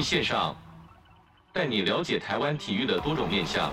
体育线上，带你了解台湾体育的多种面向。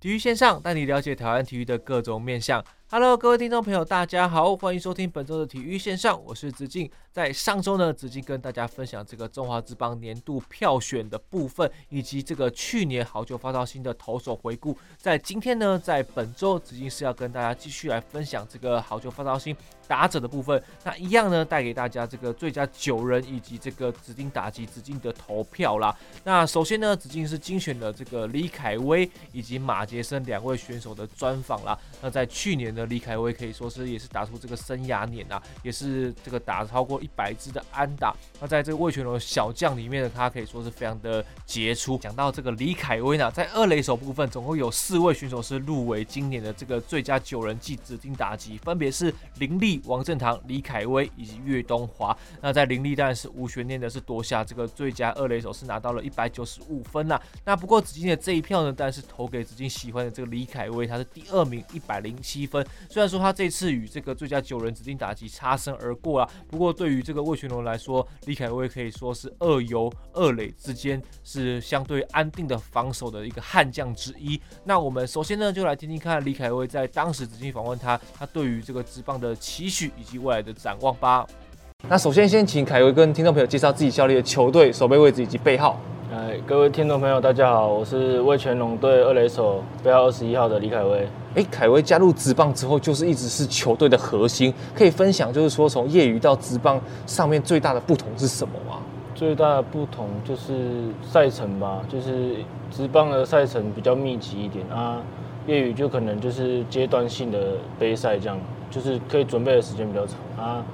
体育线上带你了解台湾体育的各种面向。Hello，各位听众朋友，大家好，欢迎收听本周的体育线上，我是子敬。在上周呢，子敬跟大家分享这个中华职棒年度票选的部分，以及这个去年好久发烧新的投手回顾。在今天呢，在本周，子敬是要跟大家继续来分享这个好久发烧新打者的部分。那一样呢，带给大家这个最佳九人以及这个指定打击子敬的投票啦。那首先呢，子敬是精选了这个李凯威以及马杰森两位选手的专访啦。那在去年呢，李凯威可以说是也是打出这个生涯年啊，也是这个打超过一百支的安打。那在这个魏全龙小将里面呢，他可以说是非常的杰出。讲到这个李凯威呢，在二垒手部分，总共有四位选手是入围今年的这个最佳九人季指定打击，分别是林立、王振堂、李凯威以及岳东华。那在林立当然是无悬念的，是夺下这个最佳二垒手，是拿到了一百九十五分呐。那不过子敬的这一票呢，但是投给子敬喜欢的这个李凯威，他是第二名，一百零七分。虽然说他这次与这个最佳九人指定打击擦身而过啊，不过对于这个魏群龙来说，李凯威可以说是二游二垒之间是相对安定的防守的一个悍将之一。那我们首先呢，就来听听看李凯威在当时指定访问他，他对于这个职棒的期许以及未来的展望吧。那首先先请凯威跟听众朋友介绍自己效力的球队、守备位置以及背号。哎，各位听众朋友，大家好，我是味全龙队二垒手，背号二十一号的李凯威。哎，凯威加入职棒之后，就是一直是球队的核心，可以分享，就是说从业余到职棒上面最大的不同是什么吗？最大的不同就是赛程吧，就是职棒的赛程比较密集一点啊，业余就可能就是阶段性的杯赛这样，就是可以准备的时间比较长啊。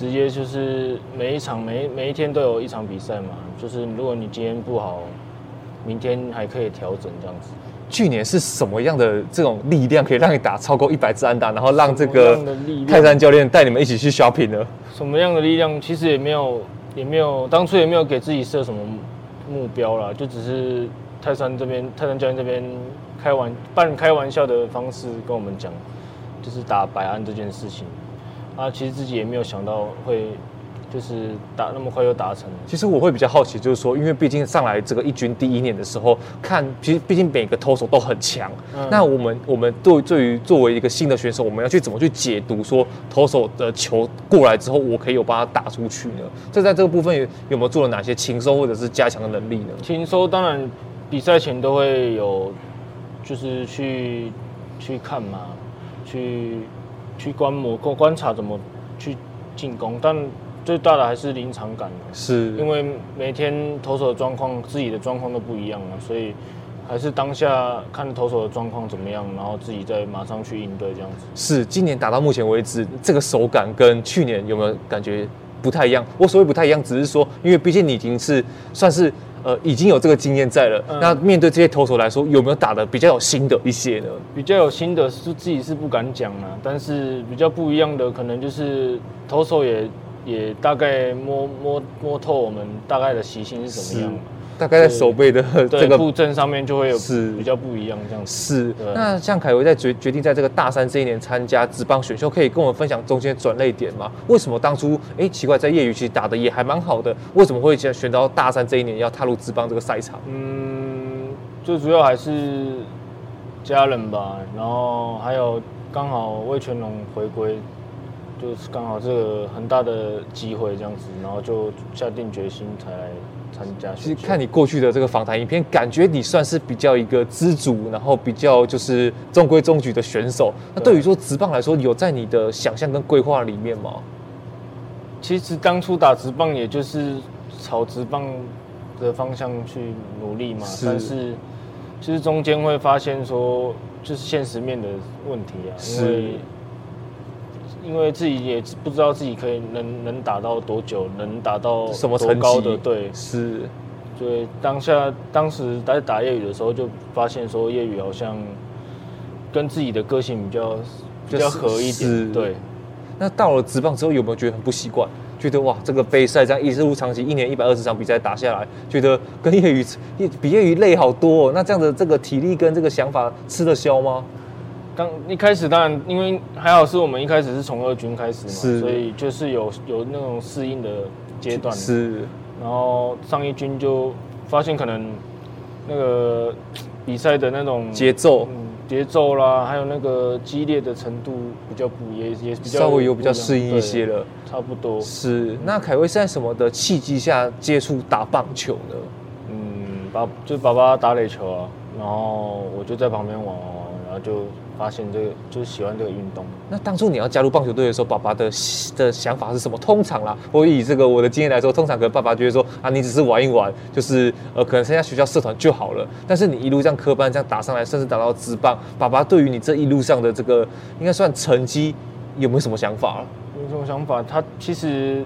直接就是每一场每每一天都有一场比赛嘛，就是如果你今天不好，明天还可以调整这样子。去年是什么样的这种力量可以让你打超过一百支安打，然后让这个泰山教练带你们一起去 shopping 呢？什么样的力量？其实也没有，也没有，当初也没有给自己设什么目标啦，就只是泰山这边泰山教练这边开玩半开玩笑的方式跟我们讲，就是打百安这件事情。啊，其实自己也没有想到会，就是打那么快就达成。其实我会比较好奇，就是说，因为毕竟上来这个一军第一年的时候，看，其实毕竟每个投手都很强。嗯、那我们我们对对于作为一个新的选手，我们要去怎么去解读说投手的球过来之后，我可以有把它打出去呢？这在这个部分有有没有做了哪些勤收或者是加强的能力呢？勤收当然比赛前都会有，就是去去看嘛，去。去观摩、观观察怎么去进攻，但最大的还是临场感。是，因为每天投手的状况、自己的状况都不一样嘛，所以还是当下看投手的状况怎么样，然后自己再马上去应对这样子。是，今年打到目前为止，这个手感跟去年有没有感觉不太一样？我所谓不太一样，只是说，因为毕竟你已经是算是。呃，已经有这个经验在了。嗯、那面对这些投手来说，有没有打的比较有心的一些呢？比较有心的是自己是不敢讲啊，但是比较不一样的，可能就是投手也也大概摸摸摸透我们大概的习性是怎么样。大概在手背的 这个布阵上面就会有是比较不一样这样子。是。那像凯维在决决定在这个大三这一年参加职棒选秀，可以跟我们分享中间转捩点吗？为什么当初哎、欸、奇怪在业余其实打的也还蛮好的，为什么会选选到大三这一年要踏入职棒这个赛场？嗯，最主要还是家人吧，然后还有刚好魏全龙回归，就是刚好这个很大的机会这样子，然后就下定决心才来。参加其实看你过去的这个访谈影片，感觉你算是比较一个知足，然后比较就是中规中矩的选手。那对于说直棒来说，有在你的想象跟规划里面吗？其实当初打直棒，也就是朝直棒的方向去努力嘛。是。但是其实中间会发现说，就是现实面的问题啊。是。因为自己也不知道自己可以能能打到多久，能打到什么多高的对是，对当下当时在打业余的时候就发现说业余好像跟自己的个性比较比较合一点，对。那到了职棒之后有没有觉得很不习惯？觉得哇，这个杯赛这样一如长期一年一百二十场比赛打下来，觉得跟业余比业余累好多哦。那这样的这个体力跟这个想法吃得消吗？刚一开始当然，因为还好是我们一开始是从二军开始嘛，是，所以就是有有那种适应的阶段。是，然后上一军就发现可能那个比赛的那种节奏。节奏啦，还有那个激烈的程度比较不也也比较稍微有比较适应一些了，差不多是。那凯威是在什么的契机下接触打棒球呢？嗯，爸就爸爸打垒球啊，然后我就在旁边玩玩玩，然后就。发现这个就是喜欢这个运动。那当初你要加入棒球队的时候，爸爸的的想法是什么？通常啦，我以这个我的经验来说，通常可能爸爸觉得说啊，你只是玩一玩，就是呃，可能参加学校社团就好了。但是你一路这样科班这样打上来，甚至打到职棒，爸爸对于你这一路上的这个应该算成绩，有没有什么想法？有什么想法？他其实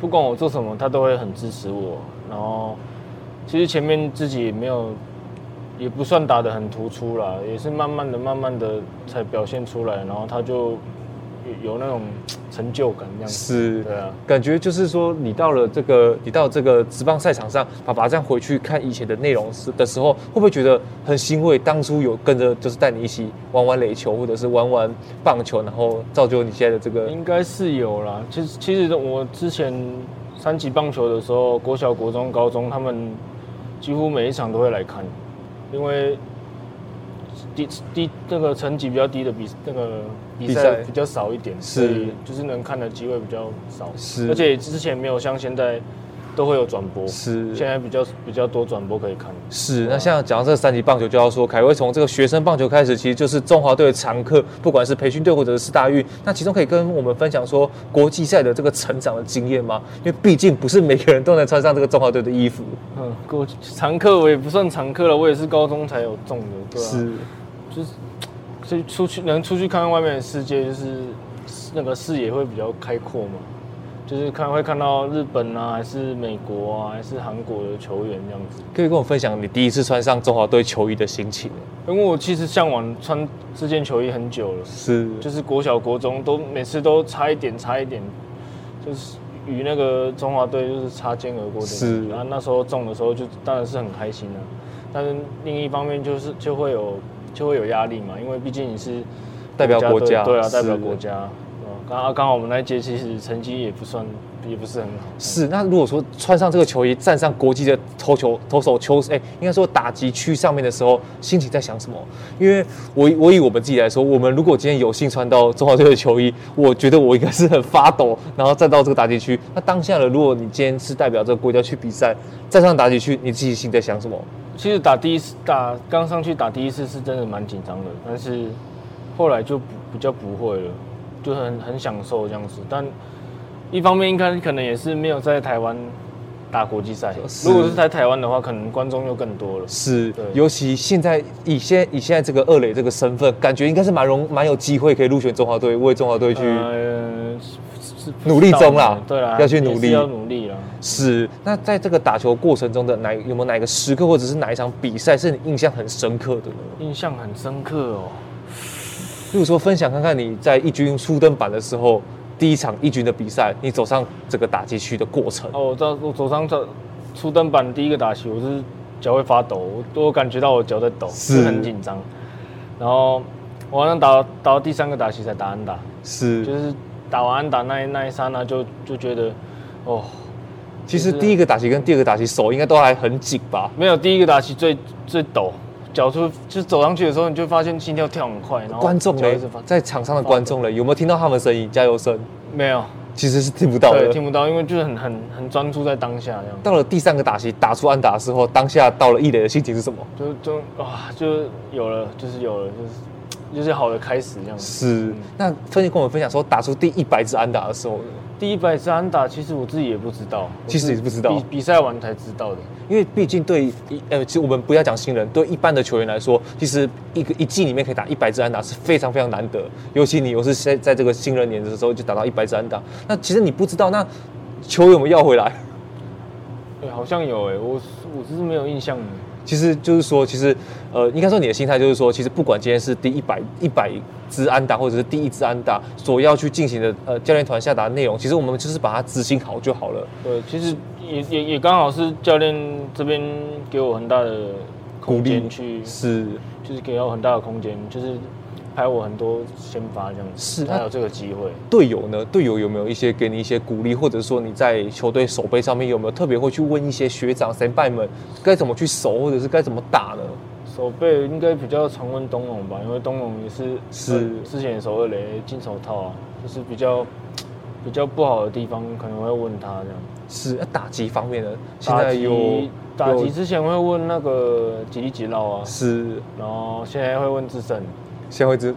不管我做什么，他都会很支持我。然后其实前面自己也没有。也不算打得很突出啦，也是慢慢的、慢慢的才表现出来，然后他就有，那种成就感，这样子。是，对啊，感觉就是说，你到了这个，你到这个职棒赛场上，爸爸这样回去看以前的内容时的时候，会不会觉得很欣慰？当初有跟着，就是带你一起玩玩垒球，或者是玩玩棒球，然后造就你现在的这个。应该是有啦。其实，其实我之前三级棒球的时候，国小、国中、高中，他们几乎每一场都会来看。因为低低那个层级比较低的比那个比赛比较少一点，所以就是能看的机会比较少。是，而且之前没有像现在。都会有转播，是现在比较比较多转播可以看。是，那像讲到这个三级棒球，就要说凯威从这个学生棒球开始，其实就是中华队的常客，不管是培训队或者是世大运，那其中可以跟我们分享说国际赛的这个成长的经验吗？因为毕竟不是每个人都能穿上这个中华队的衣服。嗯，国常客我也不算常客了，我也是高中才有中的，对啊，是，就是所以出去能出去看看外面的世界，就是那个视野会比较开阔嘛。就是看会看到日本啊，还是美国啊，还是韩国的球员这样子。可以跟我分享你第一次穿上中华队球衣的心情？因为我其实向往穿这件球衣很久了，是，就是国小国中都每次都差一点，差一点，就是与那个中华队就是擦肩而过的。是，然后那时候中的时候就当然是很开心了，但是另一方面就是就会有就会有压力嘛，因为毕竟你是代表国家，对啊，代表国家。刚刚刚好我们那一届其实成绩也不算，也不是很好。是，那如果说穿上这个球衣，站上国际的投球投手球，哎，应该说打击区上面的时候，心情在想什么？因为我我以我们自己来说，我们如果今天有幸穿到中华队的球衣，我觉得我应该是很发抖，然后站到这个打击区。那当下的，如果你今天是代表这个国家去比赛，站上打击区，你自己心在想什么？其实打第一次打刚上去打第一次是真的蛮紧张的，但是后来就不比较不会了。就很很享受这样子，但一方面应该可能也是没有在台湾打国际赛。如果是在台湾的话，可能观众又更多了。是，尤其现在以现以现在这个二垒这个身份，感觉应该是蛮容蛮有机会可以入选中华队，为中华队去努力中啦。对啦，要去努力，要努力啦。是，那在这个打球过程中的哪有没有哪一个时刻，或者是哪一场比赛是你印象很深刻的呢？印象很深刻哦。如果说分享看看你在一军初登板的时候，第一场一军的比赛，你走上这个打击区的过程。哦，我知道我走上这初登板第一个打击，我是脚会发抖，我都感觉到我脚在抖，是很紧张。然后我好像打打到第三个打击才打安打，是就是打完安打那一那一刹那就就觉得，哦，其实第一个打击跟第二个打击手应该都还很紧吧？没有，第一个打击最最抖。脚出就走上去的时候，你就发现心跳跳很快。然后观众嘞，在场上的观众嘞，有没有听到他们的声音？加油声？没有，其实是听不到的。对，听不到，因为就是很很很专注在当下这样。到了第三个打席打出安打的时候，当下到了一垒的心情是什么？就就啊，就有了，就是有了，就是就是好的开始这样子。是。嗯、那分析跟我们分享说，打出第一百支安打的时候，第一百支安打，其实我自己也不知道，其实也是不知道，比比赛完才知道的。因为毕竟对一呃，其实我们不要讲新人，对一般的球员来说，其实一个一季里面可以打一百支安打是非常非常难得。尤其你又是在在这个新人年的时候就打到一百支安打，那其实你不知道，那球有没有要回来？对，好像有哎，我我只是没有印象。其实就是说，其实呃，应该说你的心态就是说，其实不管今天是第一百一百支安打，或者是第一支安打，所要去进行的呃教练团下达的内容，其实我们就是把它执行好就好了。对，其实也也也刚好是教练这边给我很大的空间去，是，就是给我很大的空间，就是。拍我很多先发这样子，是还有这个机会。队友呢？队友有没有一些给你一些鼓励，或者说你在球队守备上面有没有特别会去问一些学长先辈们该怎么去守，或者是该怎么打呢？守备应该比较常问东龙吧，因为东龙也是是、呃、之前守二雷金手套啊，就是比较比较不好的地方可能会问他这样。是，那打击方面呢？现在有打击之前会问那个吉力吉捞啊，是，然后现在会问智胜。先会知，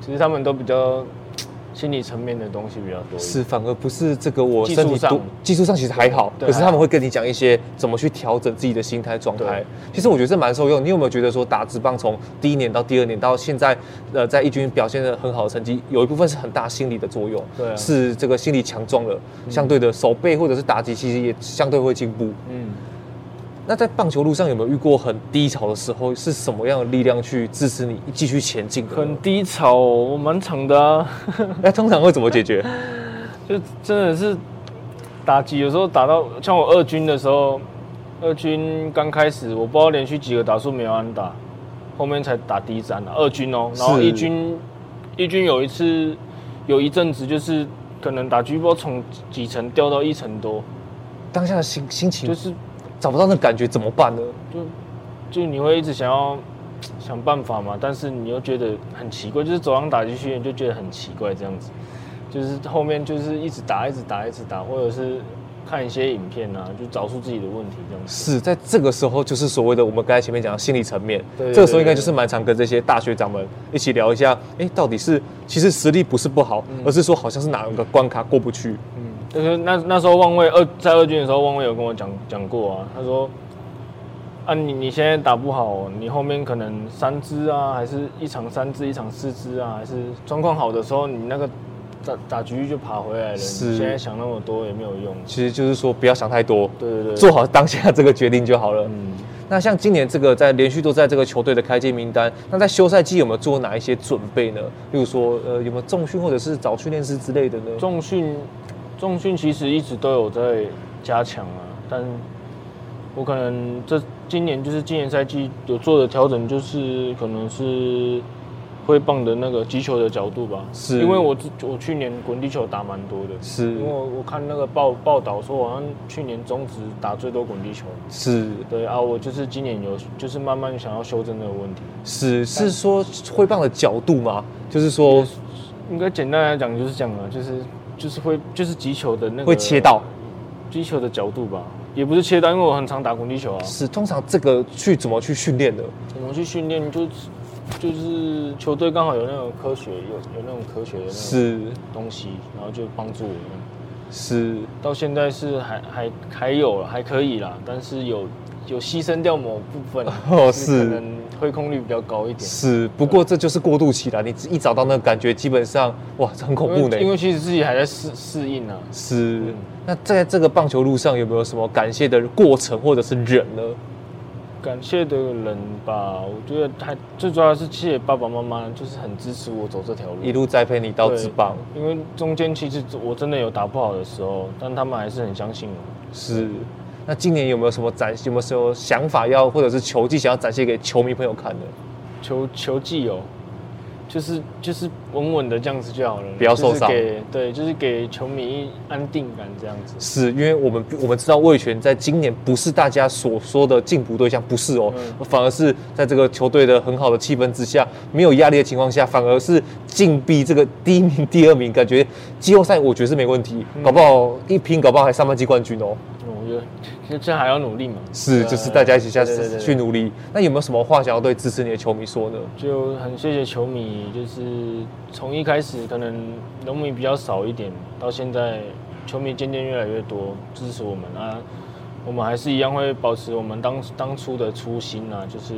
其实他们都比较 心理层面的东西比较多，是反而不是这个我身体上。技术上其实还好，可是他们会跟你讲一些怎么去调整自己的心态状态。其实我觉得这蛮受用。你有没有觉得说打职棒从第一年到第二年到现在，呃，在一军表现的很好的成绩，有一部分是很大心理的作用，对啊，是这个心理强壮了，相对的手背或者是打击其实也相对会进步，嗯。那在棒球路上有没有遇过很低潮的时候？是什么样的力量去支持你继续前进？很低潮，我蛮长的啊。那通常会怎么解决？就真的是打击，有时候打到像我二军的时候，二军刚开始我不知道连续几个打数没有安打，后面才打第一战的二军哦。然后一军一军有一次有一阵子就是可能打击波从几层掉到一层多，当下的心心情就是。找不到那感觉怎么办呢？就就你会一直想要 想办法嘛，但是你又觉得很奇怪，就是走廊打击训练就觉得很奇怪这样子，就是后面就是一直打，一直打，一直打，或者是看一些影片啊，就找出自己的问题这样子。是在这个时候，就是所谓的我们刚才前面讲的心理层面，对这个时候应该就是蛮常跟这些大学长们一起聊一下，哎，到底是其实实力不是不好，嗯、而是说好像是哪个关卡过不去，嗯。就是那那时候旺卫二在二军的时候，旺卫有跟我讲讲过啊。他说：“啊，你你现在打不好，你后面可能三支啊，还是一场三支，一场四支啊，还是状况好的时候，你那个打打局就爬回来了。是你现在想那么多也没有用。其实就是说不要想太多，对对对，做好当下这个决定就好了。嗯，那像今年这个在连续都在这个球队的开机名单，那在休赛季有没有做哪一些准备呢？例如说，呃，有没有重训或者是找训练师之类的呢？重训。重训其实一直都有在加强啊，但我可能这今年就是今年赛季有做的调整，就是可能是挥棒的那个击球的角度吧。是，因为我我去年滚地球打蛮多的，是，因为我看那个报报道说，好像去年中职打最多滚地球。是，对啊，我就是今年有就是慢慢想要修正这个问题。是，是说挥棒的角度吗？就是说，应该简单来讲就是这样啊，就是。就是会，就是击球的那个会切到击球的角度吧，也不是切到，因为我很常打滚地球啊。是，通常这个去怎么去训练的？怎么去训练？就就是球队刚好有那种科学，有有那种科学的那种东西，然后就帮助我们。是，到现在是还还还有了，还可以啦，但是有有牺牲掉某部分 哦，是。是挥空率比较高一点，是，不过这就是过渡期了。你一找到那个感觉，基本上哇，很恐怖的。因为其实自己还在适适应呢、啊。是，那在这个棒球路上有没有什么感谢的过程或者是人呢？感谢的人吧，我觉得还最主要是谢谢爸爸妈妈，就是很支持我走这条路，一路栽培你到职棒。因为中间其实我真的有打不好的时候，但他们还是很相信我。是。那今年有没有什么展？有没有什么想法要，或者是球技想要展现给球迷朋友看的？球球技哦，就是就是稳稳的这样子就好了，不要受伤。对，就是给球迷安定感这样子。是因为我们我们知道魏权在今年不是大家所说的进步对象，不是哦，嗯、反而是在这个球队的很好的气氛之下，没有压力的情况下，反而是进逼这个第一名、第二名，感觉季后赛我觉得是没问题，搞不好一拼，搞不好还上半季冠军哦。我觉得这还要努力嘛，是，就是大家一起下次去努力。那有没有什么话想要对支持你的球迷说呢？就很谢谢球迷，就是从一开始可能农民比较少一点，到现在球迷渐渐越来越多支持我们啊，我们还是一样会保持我们当当初的初心啊，就是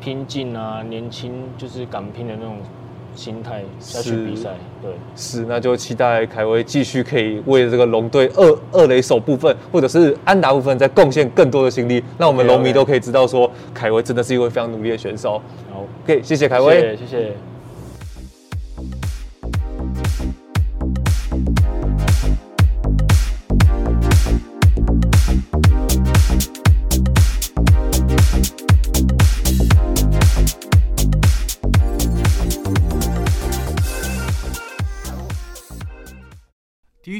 拼劲啊，年轻就是敢拼的那种心态下去比赛。对，是，那就期待凯威继续可以为这个龙队二二垒手部分，或者是安达部分，再贡献更多的心力，让我们龙迷都可以知道说，凯威真的是一位非常努力的选手。好，OK，谢谢凯威，谢谢。体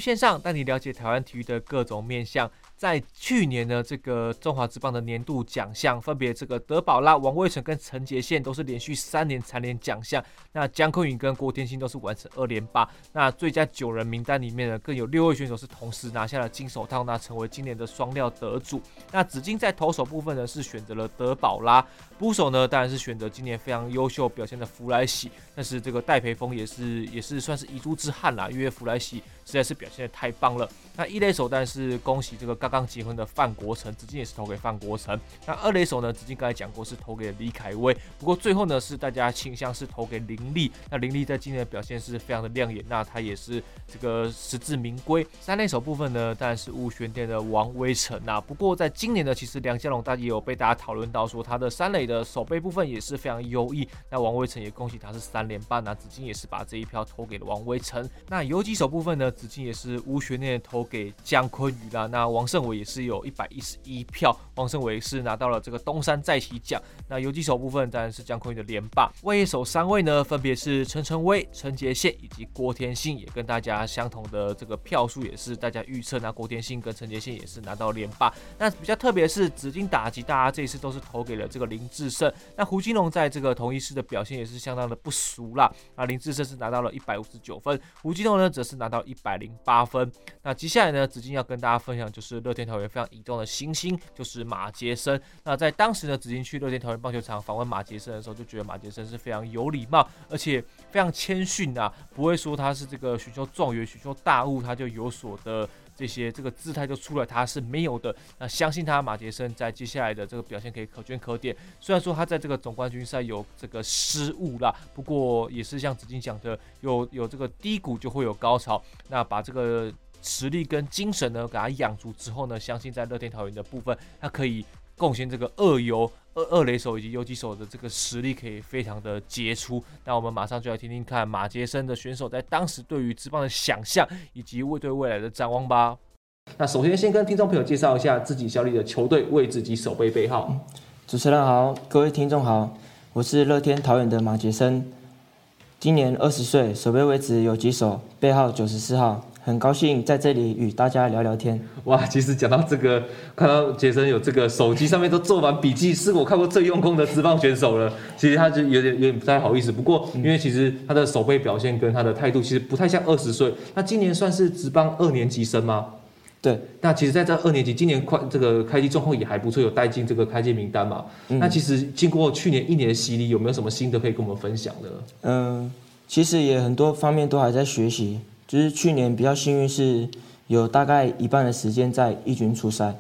线上带你了解台湾体育的各种面向。在去年呢，这个中华职棒的年度奖项，分别这个德保拉、王威成跟陈杰宪都是连续三年蝉联奖项。那江坤宇跟郭天星都是完成二连霸。那最佳九人名单里面呢，更有六位选手是同时拿下了金手套，那成为今年的双料得主。那紫金在投手部分呢，是选择了德保拉，捕手呢当然是选择今年非常优秀表现的弗莱西。但是这个戴培峰也是也是算是遗珠之憾啦，因为弗莱西实在是表现的太棒了。那一垒手但是恭喜这个刚。刚结婚的范国成，紫金也是投给范国成。那二垒手呢？紫金刚才讲过是投给李凯威，不过最后呢是大家倾向是投给林立。那林立在今年的表现是非常的亮眼，那他也是这个实至名归。三垒手部分呢，当然是无悬念的王威晨呐。不过在今年呢，其实梁家龙大家也有被大家讨论到说他的三垒的守备部分也是非常优异。那王威晨也恭喜他是三连霸，那紫金也是把这一票投给了王威晨。那游击手部分呢，紫金也是无悬念投给江坤宇啦。那王胜伟也是有一百一十一票，王胜伟是拿到了这个东山再起奖。那游击手部分当然是江坤宇的连霸，外野手三位呢，分别是陈晨威、陈杰宪以及郭天信，也跟大家相同的这个票数，也是大家预测。那郭天信跟陈杰宪也是拿到连霸。那比较特别是紫金打击，大家这一次都是投给了这个林志胜。那胡金龙在这个同一师的表现也是相当的不俗啦。那林志胜是拿到了一百五十九分，胡金龙呢则是拿到一百零八分。那接下来呢，紫金要跟大家分享就是乐天桃园。非常移动的新星就是马杰森。那在当时呢，紫金去乐天桃园棒球场访问马杰森的时候，就觉得马杰森是非常有礼貌，而且非常谦逊啊，不会说他是这个寻求状元、寻求大物，他就有所的这些这个姿态就出来，他是没有的。那相信他马杰森在接下来的这个表现可以可圈可点。虽然说他在这个总冠军赛有这个失误啦，不过也是像紫金讲的，有有这个低谷就会有高潮。那把这个。实力跟精神呢，给他养足之后呢，相信在乐天桃园的部分，他可以贡献这个二游、二二垒手以及游击手的这个实力，可以非常的杰出。那我们马上就来听听看马杰森的选手在当时对于职棒的想象，以及未对未来的展望吧。那首先先跟听众朋友介绍一下自己效力的球队位置及守备背号。主持人好，各位听众好，我是乐天桃园的马杰森，今年二十岁，守备位置有几手，背号九十四号。很高兴在这里与大家聊聊天。哇，其实讲到这个，看到杰森有这个手机上面都做完笔记，是我看过最用功的职棒选手了。其实他就有点有点不太好意思，不过因为其实他的守备表现跟他的态度其实不太像二十岁。那今年算是职棒二年级生吗？对。那其实在这二年级，今年快这个开机状况也还不错，有带进这个开机名单嘛。嗯。那其实经过去年一年的洗礼，有没有什么心得可以跟我们分享的？嗯，其实也很多方面都还在学习。就是去年比较幸运，是有大概一半的时间在一军出赛，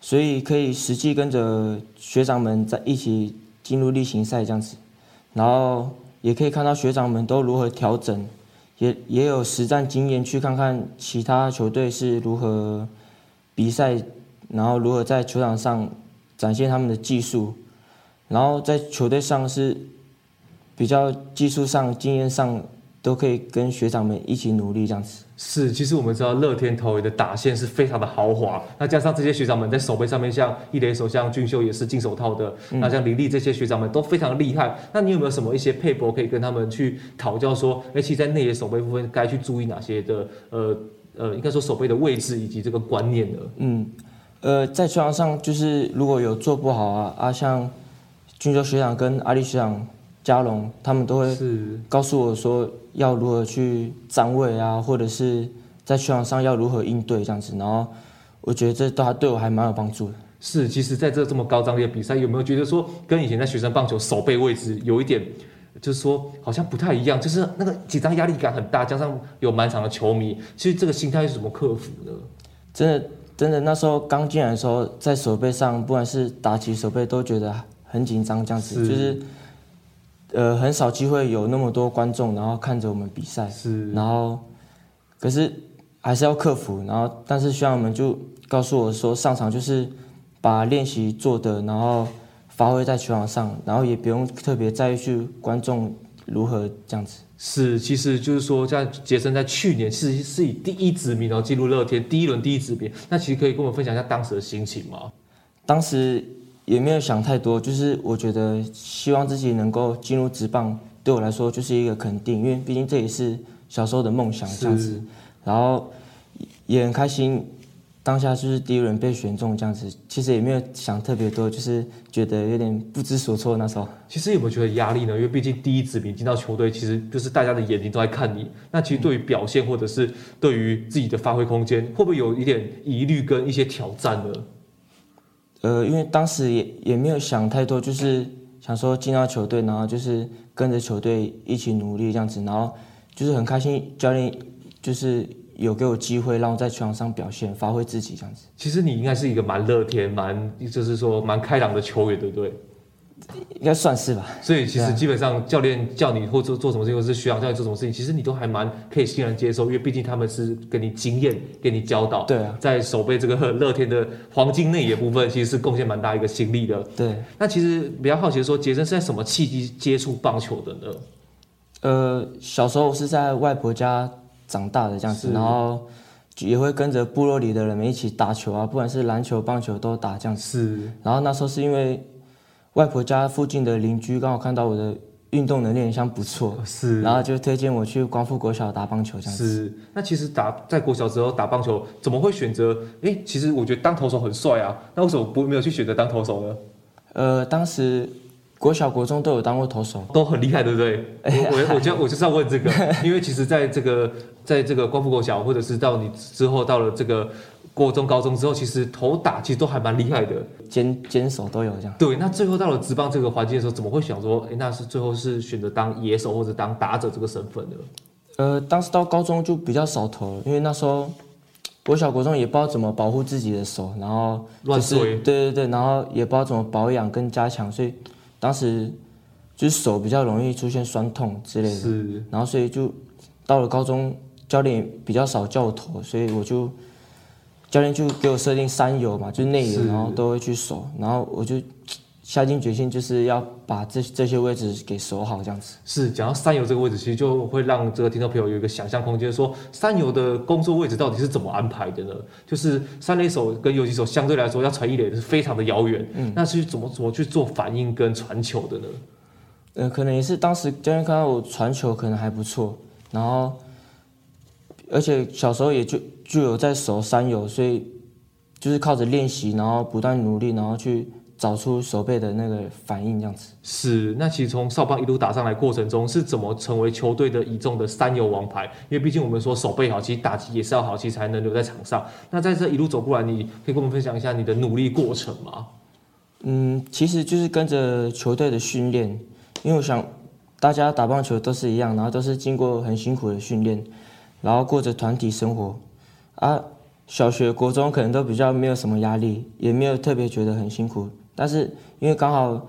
所以可以实际跟着学长们在一起进入例行赛这样子，然后也可以看到学长们都如何调整，也也有实战经验去看看其他球队是如何比赛，然后如何在球场上展现他们的技术，然后在球队上是比较技术上、经验上。都可以跟学长们一起努力，这样子。是，其实我们知道乐天桃园的打线是非常的豪华，那加上这些学长们在手背上面，像一垒手像俊秀也是金手套的，嗯、那像林立这些学长们都非常厉害。那你有没有什么一些配博可以跟他们去讨教说，说，哎，其实在内野手背部分该去注意哪些的，呃呃，应该说手背的位置以及这个观念呢？嗯，呃，在球场上就是如果有做不好啊啊，像俊秀学长跟阿力学长。嘉龙他们都会告诉我说要如何去站位啊，或者是在球场上要如何应对这样子，然后我觉得这都还对我还蛮有帮助的。是，其实在这这么高张力的比赛，有没有觉得说跟以前在学生棒球守备位置有一点，就是说好像不太一样，就是那个紧张压力感很大，加上有满场的球迷，其实这个心态是怎么克服的？真的，真的，那时候刚进来的时候，在手背上，不管是打起手背，都觉得很紧张，这样子就是。呃，很少机会有那么多观众，然后看着我们比赛，是，然后可是还是要克服，然后但是学长们就告诉我说，上场就是把练习做的，然后发挥在球场上，然后也不用特别在意去观众如何这样子。是，其实就是说，像杰森在去年是是以第一指名然后进入乐天第一轮第一指名，那其实可以跟我们分享一下当时的心情吗？当时也没有想太多，就是我觉得希望自己能够进入职棒，对我来说就是一个肯定，因为毕竟这也是小时候的梦想这样子，然后也很开心。当下就是第一轮被选中这样子，其实也没有想特别多，就是觉得有点不知所措那时候。其实有没有觉得压力呢？因为毕竟第一指名进到球队，其实就是大家的眼睛都在看你。那其实对于表现或者是对于自己的发挥空间，会不会有一点疑虑跟一些挑战呢？呃，因为当时也也没有想太多，就是想说进到球队，然后就是跟着球队一起努力这样子，然后就是很开心，教练就是。有给我机会让我在球场上表现，发挥自己这样子。其实你应该是一个蛮乐天、蛮就是说蛮开朗的球员，对不对？应该算是吧。所以其实基本上教练叫你或做做什么事情，或是学长叫你做什么事情，其实你都还蛮可以欣然接受，因为毕竟他们是给你经验、给你教导。对啊。在守备这个乐天的黄金内野部分，其实是贡献蛮大一个心力的。对。那其实比较好奇的说，杰森是在什么契机接触棒球的呢？呃，小时候我是在外婆家。长大的这样子，然后也会跟着部落里的人们一起打球啊，不管是篮球、棒球都打这样子。是。然后那时候是因为外婆家附近的邻居刚好看到我的运动能力很像不错，是。然后就推荐我去光复国小打棒球这样子。是。那其实打在国小之后打棒球，怎么会选择？哎，其实我觉得当投手很帅啊，那为什么不没有去选择当投手呢？呃，当时。国小、国中都有当过投手，都很厉害，对不对？我我我就我就是要问这个，因为其实在这个在这个光复国小，或者是到你之后到了这个国中、高中之后，其实投打其实都还蛮厉害的，兼兼手都有这样。对，那最后到了职棒这个环境的时候，怎么会想说，哎，那是最后是选择当野手或者当打者这个身份呢？呃，当时到高中就比较少投了，因为那时候国小、国中也不知道怎么保护自己的手，然后乱睡，对对对，然后也不知道怎么保养跟加强，所以。当时就是手比较容易出现酸痛之类的，是，然后所以就到了高中，教练比较少叫我投，所以我就教练就给我设定三游嘛，就是内游，然后都会去守，然后我就下定决心，就是要把这这些位置给守好，这样子。是，讲到三游这个位置，其实就会让这个听众朋友有一个想象空间，说三游的工作位置到底是怎么安排的呢？就是三垒手跟游击手相对来说要传一垒是非常的遥远，嗯，那是怎么怎么去做反应跟传球的呢？呃，可能也是当时教练看到我传球可能还不错，然后而且小时候也就就有在守三游，所以就是靠着练习，然后不断努力，然后去。找出手背的那个反应，这样子是。那其实从少棒一路打上来过程中，是怎么成为球队的倚重的三游王牌？因为毕竟我们说手背好，其实打击也是要好，其实才能留在场上。那在这一路走过来，你可以跟我们分享一下你的努力过程吗？嗯，其实就是跟着球队的训练，因为我想大家打棒球都是一样，然后都是经过很辛苦的训练，然后过着团体生活啊。小学、国中可能都比较没有什么压力，也没有特别觉得很辛苦。但是因为刚好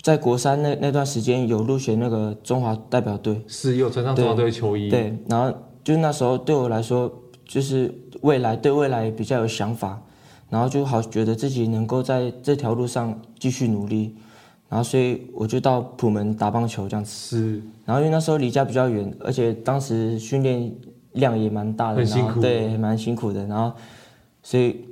在国三那那段时间有入选那个中华代表队，是有穿上中华队球衣。对，然后就那时候对我来说，就是未来对未来比较有想法，然后就好觉得自己能够在这条路上继续努力，然后所以我就到普门打棒球这样子。是，然后因为那时候离家比较远，而且当时训练量也蛮大的，很辛苦，对，蛮辛苦的。然后所以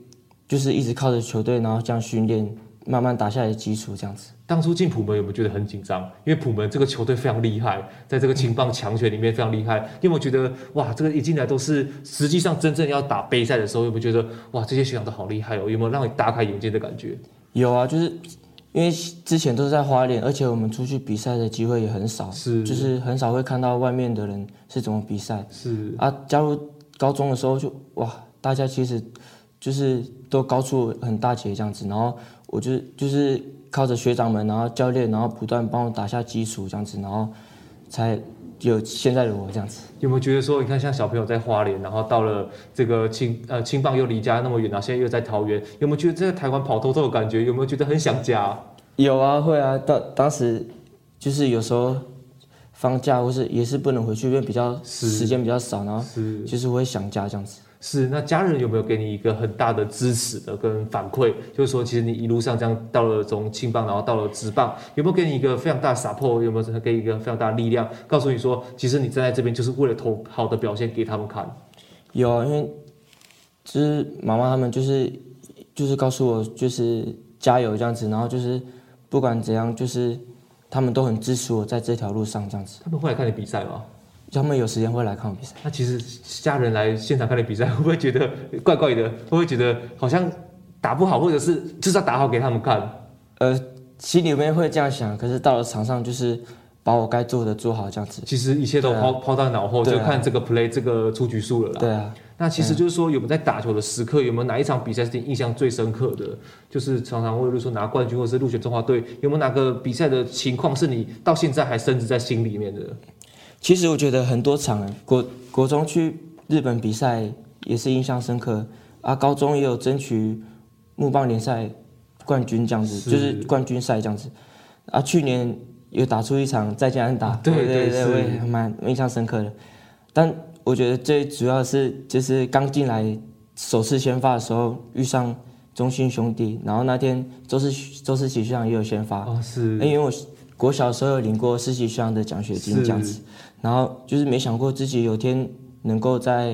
就是一直靠着球队，然后这样训练。慢慢打下来的基础，这样子。当初进普门有没有觉得很紧张？因为普门这个球队非常厉害，在这个青棒强权里面非常厉害。你有没有觉得哇，这个一进来都是实际上真正要打杯赛的时候，有没有觉得哇，这些学长都好厉害哦？有没有让你大开眼界的感觉？有啊，就是因为之前都是在花莲，而且我们出去比赛的机会也很少，是，就是很少会看到外面的人是怎么比赛。是啊，加入高中的时候就哇，大家其实就是都高出很大截这样子，然后。我就就是靠着学长们，然后教练，然后不断帮我打下基础，这样子，然后才有现在的我这样子。有没有觉得说，你看像小朋友在花莲，然后到了这个青呃青棒又离家那么远，然后现在又在桃园，有没有觉得在台湾跑透透的感觉？有没有觉得很想家？有啊，会啊。当当时就是有时候放假或是也是不能回去，因为比较时间比较少，然后就是会想家这样子。是，那家人有没有给你一个很大的支持的跟反馈？就是说，其实你一路上这样到了从青棒，然后到了职棒，有没有给你一个非常大的 support？有没有给你一个非常大的力量，告诉你说，其实你站在这边就是为了投好的表现给他们看？有，因为就是妈妈他们就是就是告诉我，就是加油这样子，然后就是不管怎样，就是他们都很支持我在这条路上这样子。他们会来看你比赛吗？他们有时间会来看我比赛。那其实家人来现场看你比赛，会不会觉得怪怪的？会不会觉得好像打不好，或者是就是要打好给他们看？呃，心里面会这样想，可是到了场上就是把我该做的做好这样子。其实一切都抛抛、啊、到脑后，就看这个 play 这个出局数了啦。对啊。那其实就是说，有没有在打球的时刻，有没有哪一场比赛是你印象最深刻的？就是常常会说拿冠军，或者是入选中华队，有没有哪个比赛的情况是你到现在还深植在心里面的？其实我觉得很多场国国中去日本比赛也是印象深刻啊，高中也有争取木棒联赛冠军这样子，是就是冠军赛这样子啊。去年有打出一场再见安打，对对对，我也蛮印象深刻的。但我觉得最主要是就是刚进来首次先发的时候遇上中信兄弟，然后那天周世周世奇学长也有先发，哦是，因为我国小的时候有领过世奇学长的奖学金这样子。然后就是没想过自己有天能够在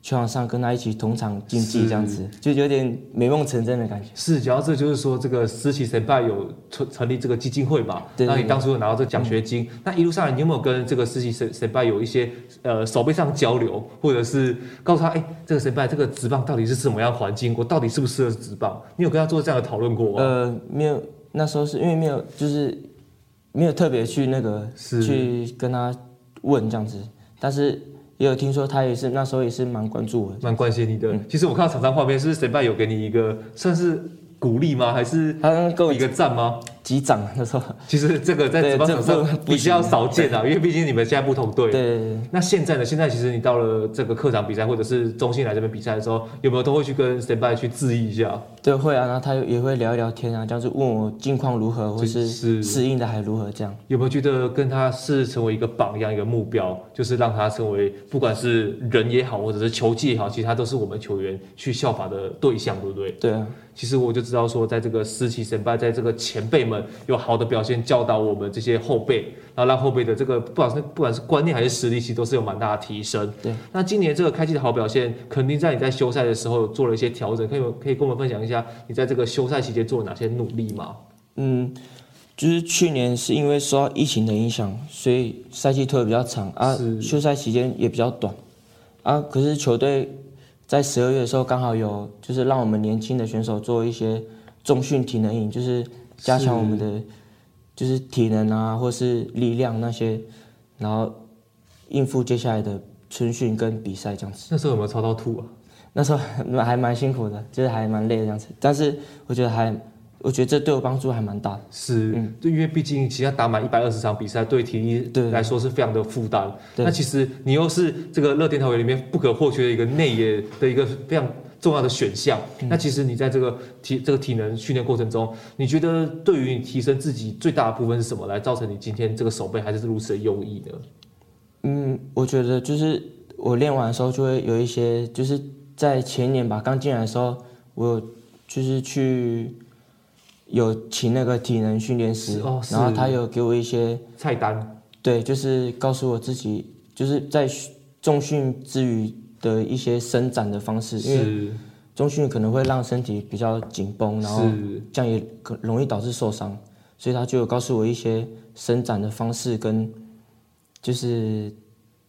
球场上跟他一起同场竞技，这样子就有点美梦成真的感觉。是，主要这就是说，这个思齐神拜有成成立这个基金会嘛？对，对，对。那你当初有拿到这个奖学金，嗯、那一路上你有没有跟这个思齐神神拜有一些呃手背上交流，或者是告诉他，哎，这个神拜这个职棒到底是什么样环境？我到底适不适合职棒？你有跟他做这样的讨论过吗？呃，没有，那时候是因为没有，就是没有特别去那个去跟他。问这样子，但是也有听说他也是那时候也是蛮关注我的，蛮关心你的。嗯、其实我看到场上画面，是不是神拜有给你一个算是鼓励吗？还是他给我一个赞吗？击掌的时候，其实这个在职棒场上比较少见啊，因为毕竟你们现在不同队。对。那现在呢？现在其实你到了这个客场比赛，或者是中信来这边比赛的时候，有没有都会去跟 s t a n by 去致意一下？对，会啊。然后他也会聊一聊天啊，这样子问我近况如何，或是适应的还如何这样。有没有觉得跟他是成为一个榜样、一个目标，就是让他成为不管是人也好，或者是球技也好，其实他都是我们球员去效法的对象，对不对？对啊。其实我就知道说，在这个思齐先辈，在这个前辈们有好的表现，教导我们这些后辈，然后让后辈的这个不管是不管是观念还是实力，其实都是有蛮大的提升。对。那今年这个开季的好表现，肯定在你在休赛的时候做了一些调整，可以可以跟我们分享一下你在这个休赛期间做了哪些努力吗？嗯，就是去年是因为受到疫情的影响，所以赛季拖得比较长啊，休赛期间也比较短啊，可是球队。在十二月的时候，刚好有就是让我们年轻的选手做一些重训体能营，就是加强我们的就是体能啊，或是力量那些，然后应付接下来的春训跟比赛这样子。那时候有没有操到吐啊？那时候还蛮辛苦的，就是还蛮累的这样子，但是我觉得还。我觉得这对我帮助还蛮大的，是，嗯，对，因为毕竟其实打满一百二十场比赛，对体力来说是非常的负担。那其实你又是这个乐天桃园里面不可或缺的一个内野的一个非常重要的选项。嗯、那其实你在这个体这个体能训练过程中，你觉得对于你提升自己最大的部分是什么，来造成你今天这个手背还是如此的优异呢？嗯，我觉得就是我练完的时候就会有一些，就是在前年吧，刚进来的时候，我有就是去。有请那个体能训练师，哦、然后他有给我一些菜单，对，就是告诉我自己就是在重训之余的一些伸展的方式，因为重训可能会让身体比较紧绷，然后这样也可容易导致受伤，所以他就有告诉我一些伸展的方式跟就是。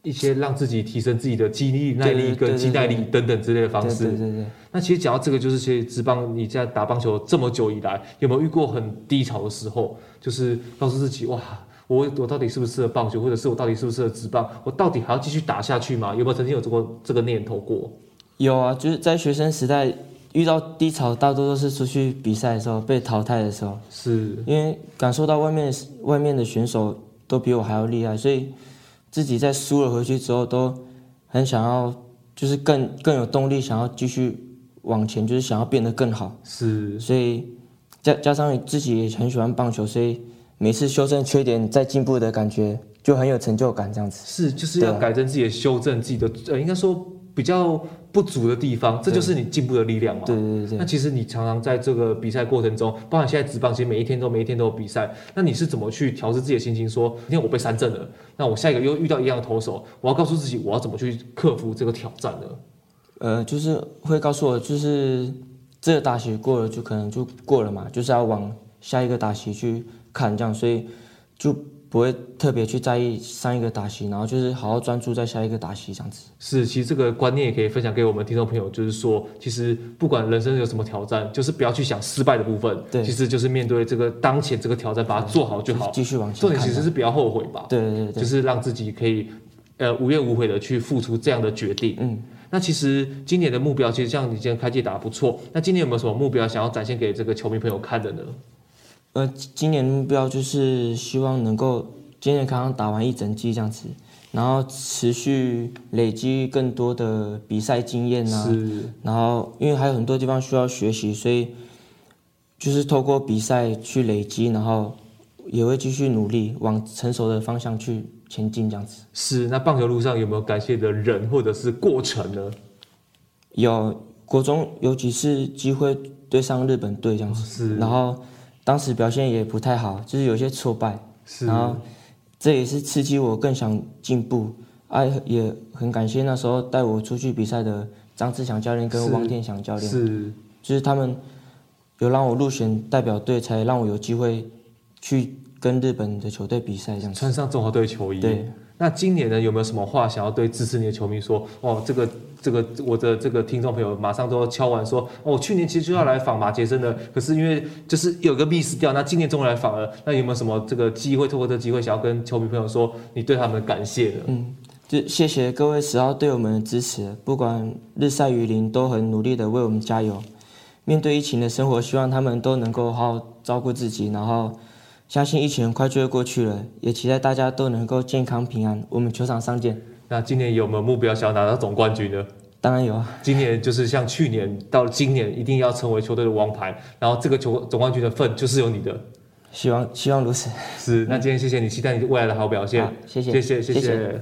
一些让自己提升自己的肌力、耐力跟肌耐力等等之类的方式。对对对，对。那其实讲到这个，就是其实职棒你在打棒球这么久以来，有没有遇过很低潮的时候？就是告诉自己，哇，我我到底适不适合棒球，或者是我到底适不适合职棒？我到底还要继续打下去吗？有没有曾经有这个这个念头过？有啊，就是在学生时代遇到低潮，大多都是出去比赛的时候被淘汰的时候。是。因为感受到外面外面的选手都比我还要厉害，所以。自己在输了回去之后，都很想要，就是更更有动力，想要继续往前，就是想要变得更好。是，所以加加上自己也很喜欢棒球，所以每次修正缺点再进步的感觉，就很有成就感。这样子是就是要改正自己的修正自己的，呃，应该说比较不足的地方，这就是你进步的力量嘛。对对对，对。那其实你常常在这个比赛过程中，包含现在职棒，其实每一天都每一天都有比赛。那你是怎么去调试自己的心情？说今天我被三振了，那我下一个又遇到一样的投手，我要告诉自己我要怎么去克服这个挑战呢？呃，就是会告诉我，就是这个打席过了就可能就过了嘛，就是要往下一个打席去。看这样，所以就不会特别去在意上一个打席，然后就是好好专注在下一个打席这样子。是，其实这个观念也可以分享给我们听众朋友，就是说，其实不管人生有什么挑战，就是不要去想失败的部分，对，其实就是面对这个当前这个挑战，把它做好就好，继续往前。重点其实是不要后悔吧？对对对，对，就是让自己可以呃无怨无悔的去付出这样的决定。嗯，那其实今年的目标，其实像你今天开季打得不错，那今年有没有什么目标想要展现给这个球迷朋友看的呢？呃，今年目标就是希望能够健健康康打完一整季这样子，然后持续累积更多的比赛经验啊。是。然后，因为还有很多地方需要学习，所以就是透过比赛去累积，然后也会继续努力往成熟的方向去前进这样子。是。那棒球路上有没有感谢的人或者是过程呢？有，国中有几次机会对上日本队这样子。是。然后。当时表现也不太好，就是有些挫败，是，然后这也是刺激我更想进步。啊，也很感谢那时候带我出去比赛的张志强教练跟汪天祥教练，是，就是他们有让我入选代表队，才让我有机会去跟日本的球队比赛，这样穿上中华队球衣。对。那今年呢，有没有什么话想要对支持你的球迷说？哦，这个这个我的这个听众朋友马上都敲完说，哦，去年其实就要来访马杰森的，可是因为就是有个 miss 掉，那今年终于来访了。那有没有什么这个机会，透过这机会想要跟球迷朋友说，你对他们的感谢呢？嗯，就谢谢各位十号对我们的支持，不管日晒雨淋都很努力的为我们加油。面对疫情的生活，希望他们都能够好好照顾自己，然后。相信疫情很快就会过去了，也期待大家都能够健康平安。我们球场上见。那今年有没有目标想要拿到总冠军呢？当然有啊。今年就是像去年到今年，一定要成为球队的王牌，然后这个球总冠军的份就是有你的。希望希望如此。是，那今天谢谢你，期待你未来的好表现。谢谢，谢谢，谢谢。谢谢那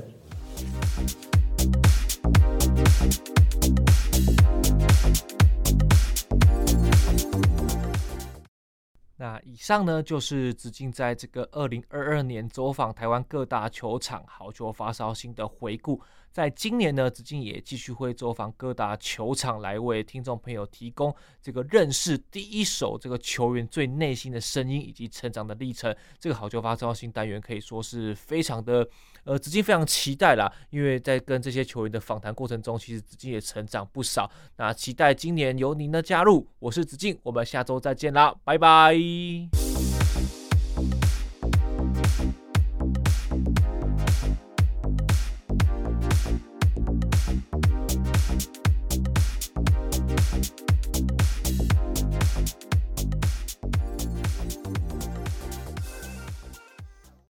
以上呢，就是子敬在这个二零二二年走访台湾各大球场好球发烧星的回顾。在今年呢，子敬也继续会走访各大球场，来为听众朋友提供这个认识第一手这个球员最内心的声音以及成长的历程。这个好球发烧星单元可以说是非常的，呃，子敬非常期待啦，因为在跟这些球员的访谈过程中，其实子敬也成长不少。那期待今年有您的加入，我是子敬，我们下周再见啦，拜拜。